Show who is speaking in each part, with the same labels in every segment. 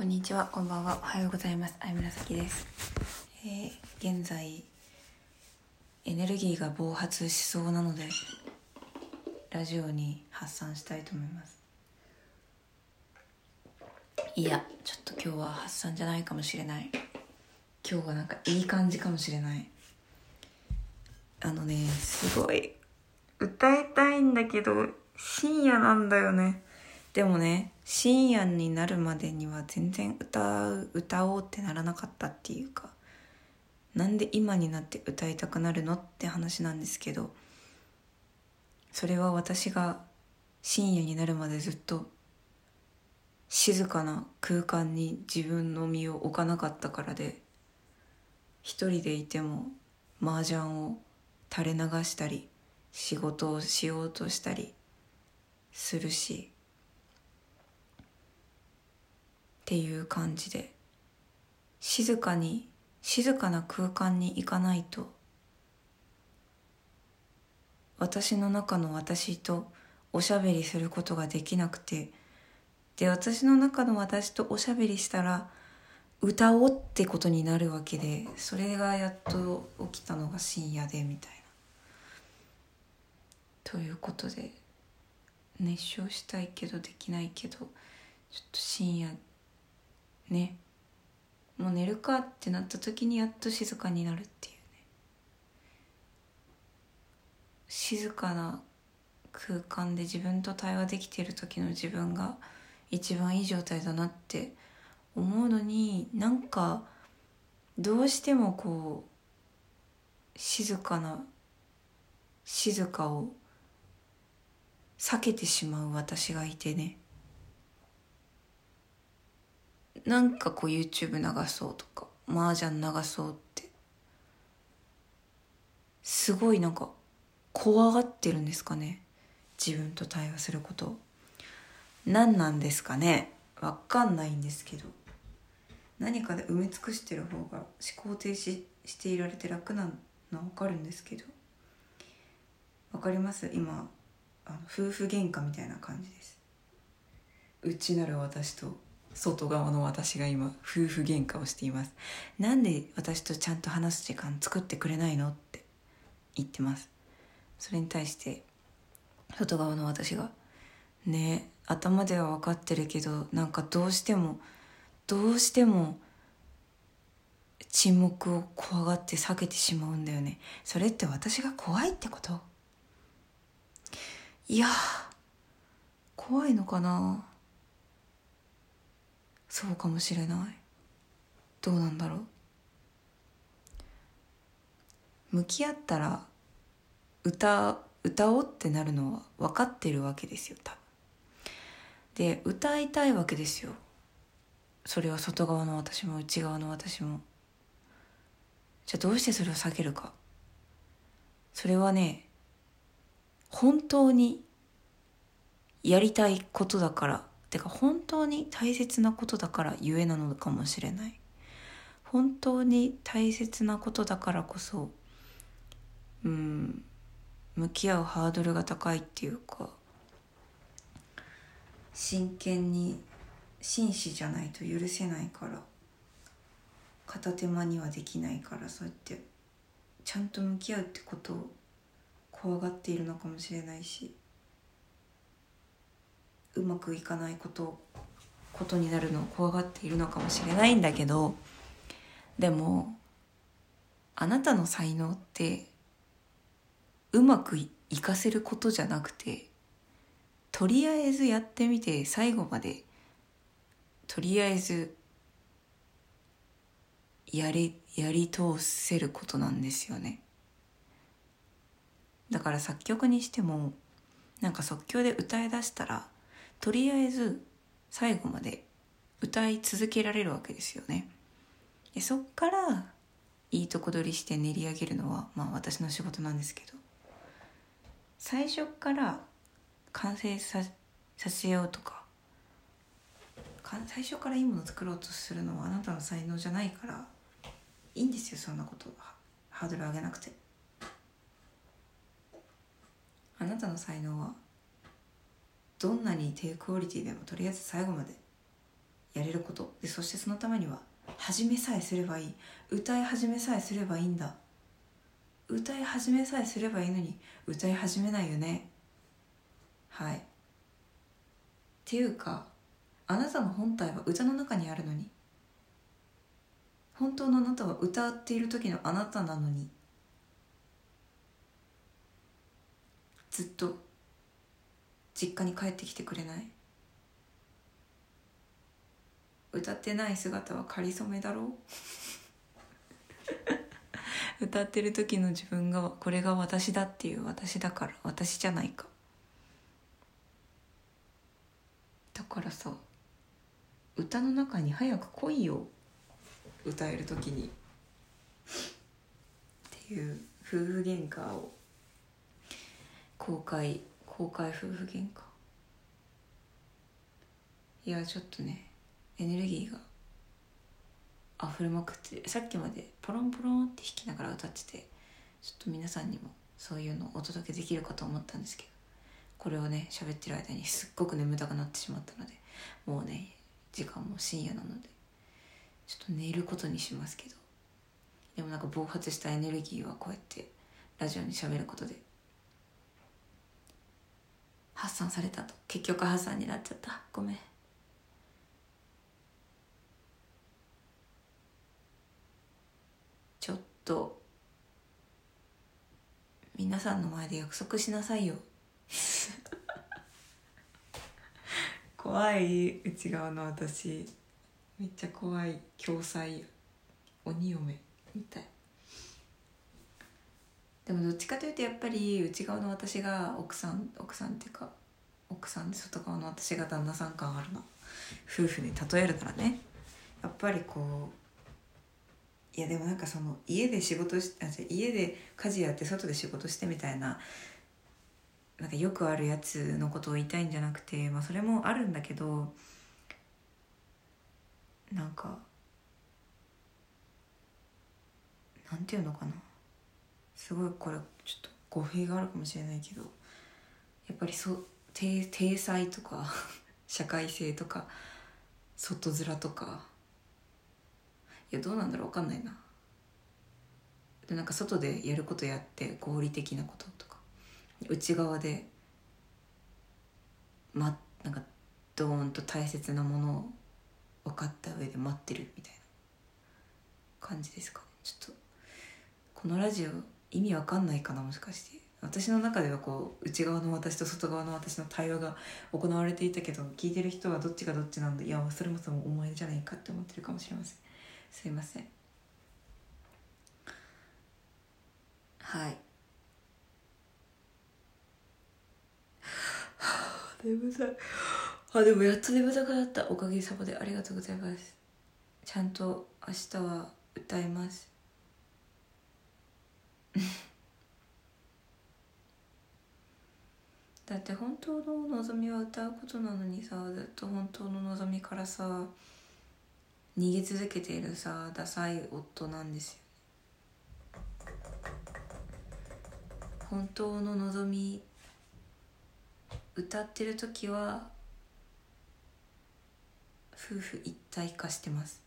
Speaker 1: こんにちは、こんばんは、おはようございます。あいむらさきです。えー、現在、エネルギーが暴発しそうなので、ラジオに発散したいと思います。いや、ちょっと今日は発散じゃないかもしれない。今日はなんかいい感じかもしれない。あのね、すごい、歌いたいんだけど、深夜なんだよね。でもね深夜になるまでには全然歌う歌おうってならなかったっていうかなんで今になって歌いたくなるのって話なんですけどそれは私が深夜になるまでずっと静かな空間に自分の身を置かなかったからで一人でいても麻雀を垂れ流したり仕事をしようとしたりするしっていう感じで静かに静かな空間に行かないと私の中の私とおしゃべりすることができなくてで私の中の私とおしゃべりしたら歌おうってことになるわけでそれがやっと起きたのが深夜でみたいな。ということで熱唱したいけどできないけどちょっと深夜ね。もう寝るかってなった時にやっと静かになるっていうね。静かな空間で自分と対話できている時の自分が一番いい状態だなって思うのになんかどうしてもこう静かな静かを避けてしまう私がいてね。なんかこう YouTube 流そうとか麻雀流そうってすごいなんか怖がってるんですかね自分と対話すること。何なんですかねわかんないんですけど何かで埋め尽くしてる方が思考停止していられて楽なのは分かるんですけど分かります？今あの夫婦喧嘩みたいな感じです。内なる私と外側の私が今夫婦喧嘩をしています。なんで私とちゃんと話す時間作ってくれないのって言ってます。それに対して外側の私がねえ頭では分かってるけどなんかどうしてもどうしても沈黙を怖がって避けてしまうんだよね。それって私が怖いってこと？いや怖いのかな？そうかもしれない。どうなんだろう。向き合ったら歌歌おうってなるのは分かってるわけですよ多分。で歌いたいわけですよ。それは外側の私も内側の私も。じゃあどうしてそれを避けるか。それはね本当にやりたいことだからてか本当に大切なことだからゆえなのかもしれない。本当に大切なことだからこそうん向き合うハードルが高いっていうか真剣に真摯じゃないと許せないから片手間にはできないからそうやってちゃんと向き合うってことを怖がっているのかもしれないし。うまくいかないことことになるのを怖がっているのかもしれないんだけどでもあなたの才能ってうまくいかせることじゃなくてとりあえずやってみて最後までとりあえずやりやり通せることなんですよね。だから作曲にしてもなんか即興で歌い出したらとりあえず最後まで歌い続けられるわけですよね。でそっからいいとこ取りして練り上げるのはまあ私の仕事なんですけど。最初から完成させようとか最初からいいもの作ろうとするのはあなたの才能じゃないからいいんですよそんなことハードル上げなくて。あなたの才能はどんなに低クオリティでもとりあえず最後までやれること。でそしてそのためには始めさえすればいい。歌い始めさえすればいいんだ。歌い始めさえすればいいのに歌い始めないよね。はい。っていうかあなたの本体は歌の中にあるのに。本当のあなたは歌っている時のあなたなのに。ずっと実家に帰ってきてくれない？歌ってない姿は仮初めだろ？う 歌ってる時の自分がこれが私だっていう私だから私じゃないか。だからさ歌の中に早く来いよ。歌える時に。っていう夫婦喧嘩を公開公開夫婦喧嘩。いやちょっとねエネルギーが溢れまくってさっきまでポロンポロンって弾きながら歌っててちょっと皆さんにもそういうのをお届けできるかと思ったんですけどこれをね喋ってる間にすっごく眠たくなってしまったのでもうね時間も深夜なのでちょっと寝ることにしますけどでもなんか暴発したエネルギーはこうやってラジオに喋ることで発散されたと。結局発散になっちゃった。ごめん。ちょっと皆さんの前で約束しなさいよ。怖い内側の私。めっちゃ怖い共済鬼嫁みたい。でもどっちかというとやっぱり内側の私が奥さん奥さんっていうか奥さんで外側の私が旦那さん感あるな。夫婦に例えるならね。やっぱりこういやでもなんかその家で仕事しあ家で家事やって外で仕事してみたいななんかよくあるやつのことを言いたいんじゃなくて、まあ、それもあるんだけどなんかなんていうのかな。すごいこれちょっと語弊があるかもしれないけどやっぱりそ体体裁とか 社会性とか外面とかいやどうなんだろう分かんないな。でなんか外でやることやって合理的なこととか内側でまなんかドーンと大切なものを分かった上で待ってるみたいな感じですかね。ちょっとこのラジオ意味わかんないかなもしかして。私の中ではこう内側の私と外側の私の対話が行われていたけど聞いてる人はどっちがどっちなんだ。いやそれもそもお前じゃないかって思ってるかもしれません。すいません。はい。眠たい。あでもやっと眠たくなった。おかげさまでありがとうございます。ちゃんと明日は歌います。だって本当の望みは歌うことなのにさずっと本当の望みからさ逃げ続けているさダサい夫なんですよ本当の望み歌ってる時は夫婦一体化してます。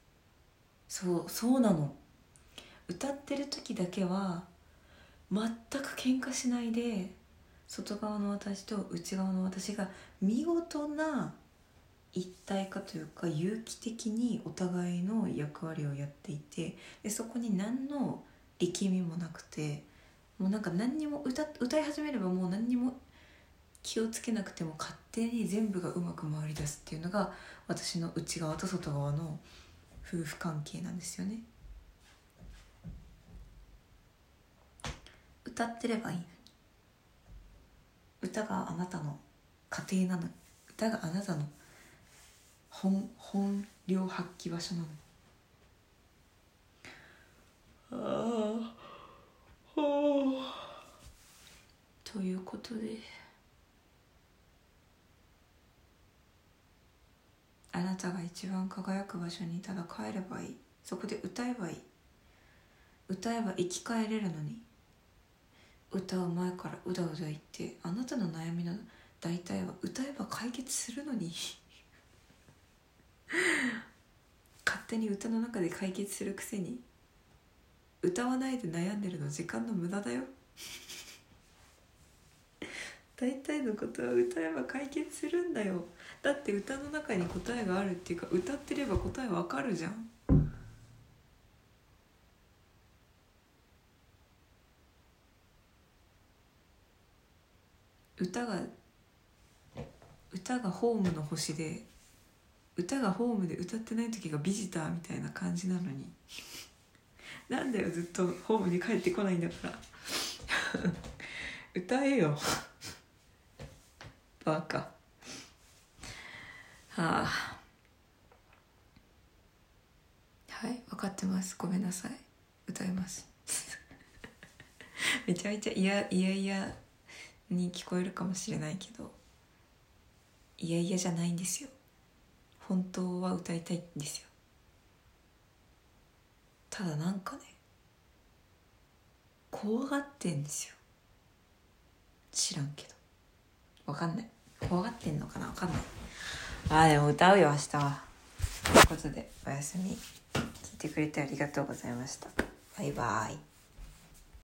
Speaker 1: そうそうなの。歌ってる時だけは全く喧嘩しないで外側の私と内側の私が見事な一体化というか有機的にお互いの役割をやっていてでそこに何の力みもなくてもうなんか何にも歌歌い始めればもう何にも気をつけなくても勝手に全部がうまく回り出すっていうのが私の内側と外側の夫婦関係なんですよね。歌ってればいい歌があなたの家庭なの歌があなたの本本領発揮場所なのああということであなたが一番輝く場所にただ帰ればいい。そこで歌えばいい。歌えば生き返れるのに。歌う前からうだうだ言ってあなたの悩みの大体は歌えば解決するのに。勝手に歌の中で解決するくせに歌わないで悩んでるの時間の無駄だよ。大体のことは歌えば解決するんだよ。だって歌の中に答えがあるっていうか歌ってれば答えわかるじゃん。歌が歌がホームの星で歌がホームで歌ってない時がビジターみたいな感じなのに。なんだよずっとホームに帰ってこないんだから。歌えよ。バカ。はあ。はい分かってます。ごめんなさい。歌います。めちゃめちゃ嫌嫌々に聞こえるかもしれないけどいやいやじゃないんですよ。本当は歌いたいんですよ。ただなんかね怖がってんですよ。知らんけど。わかんない。怖がってんのかな？わかんない。あーでも歌うよ明日は。ということでおやすみ。聞いてくれてありがとうございました。バイバイ。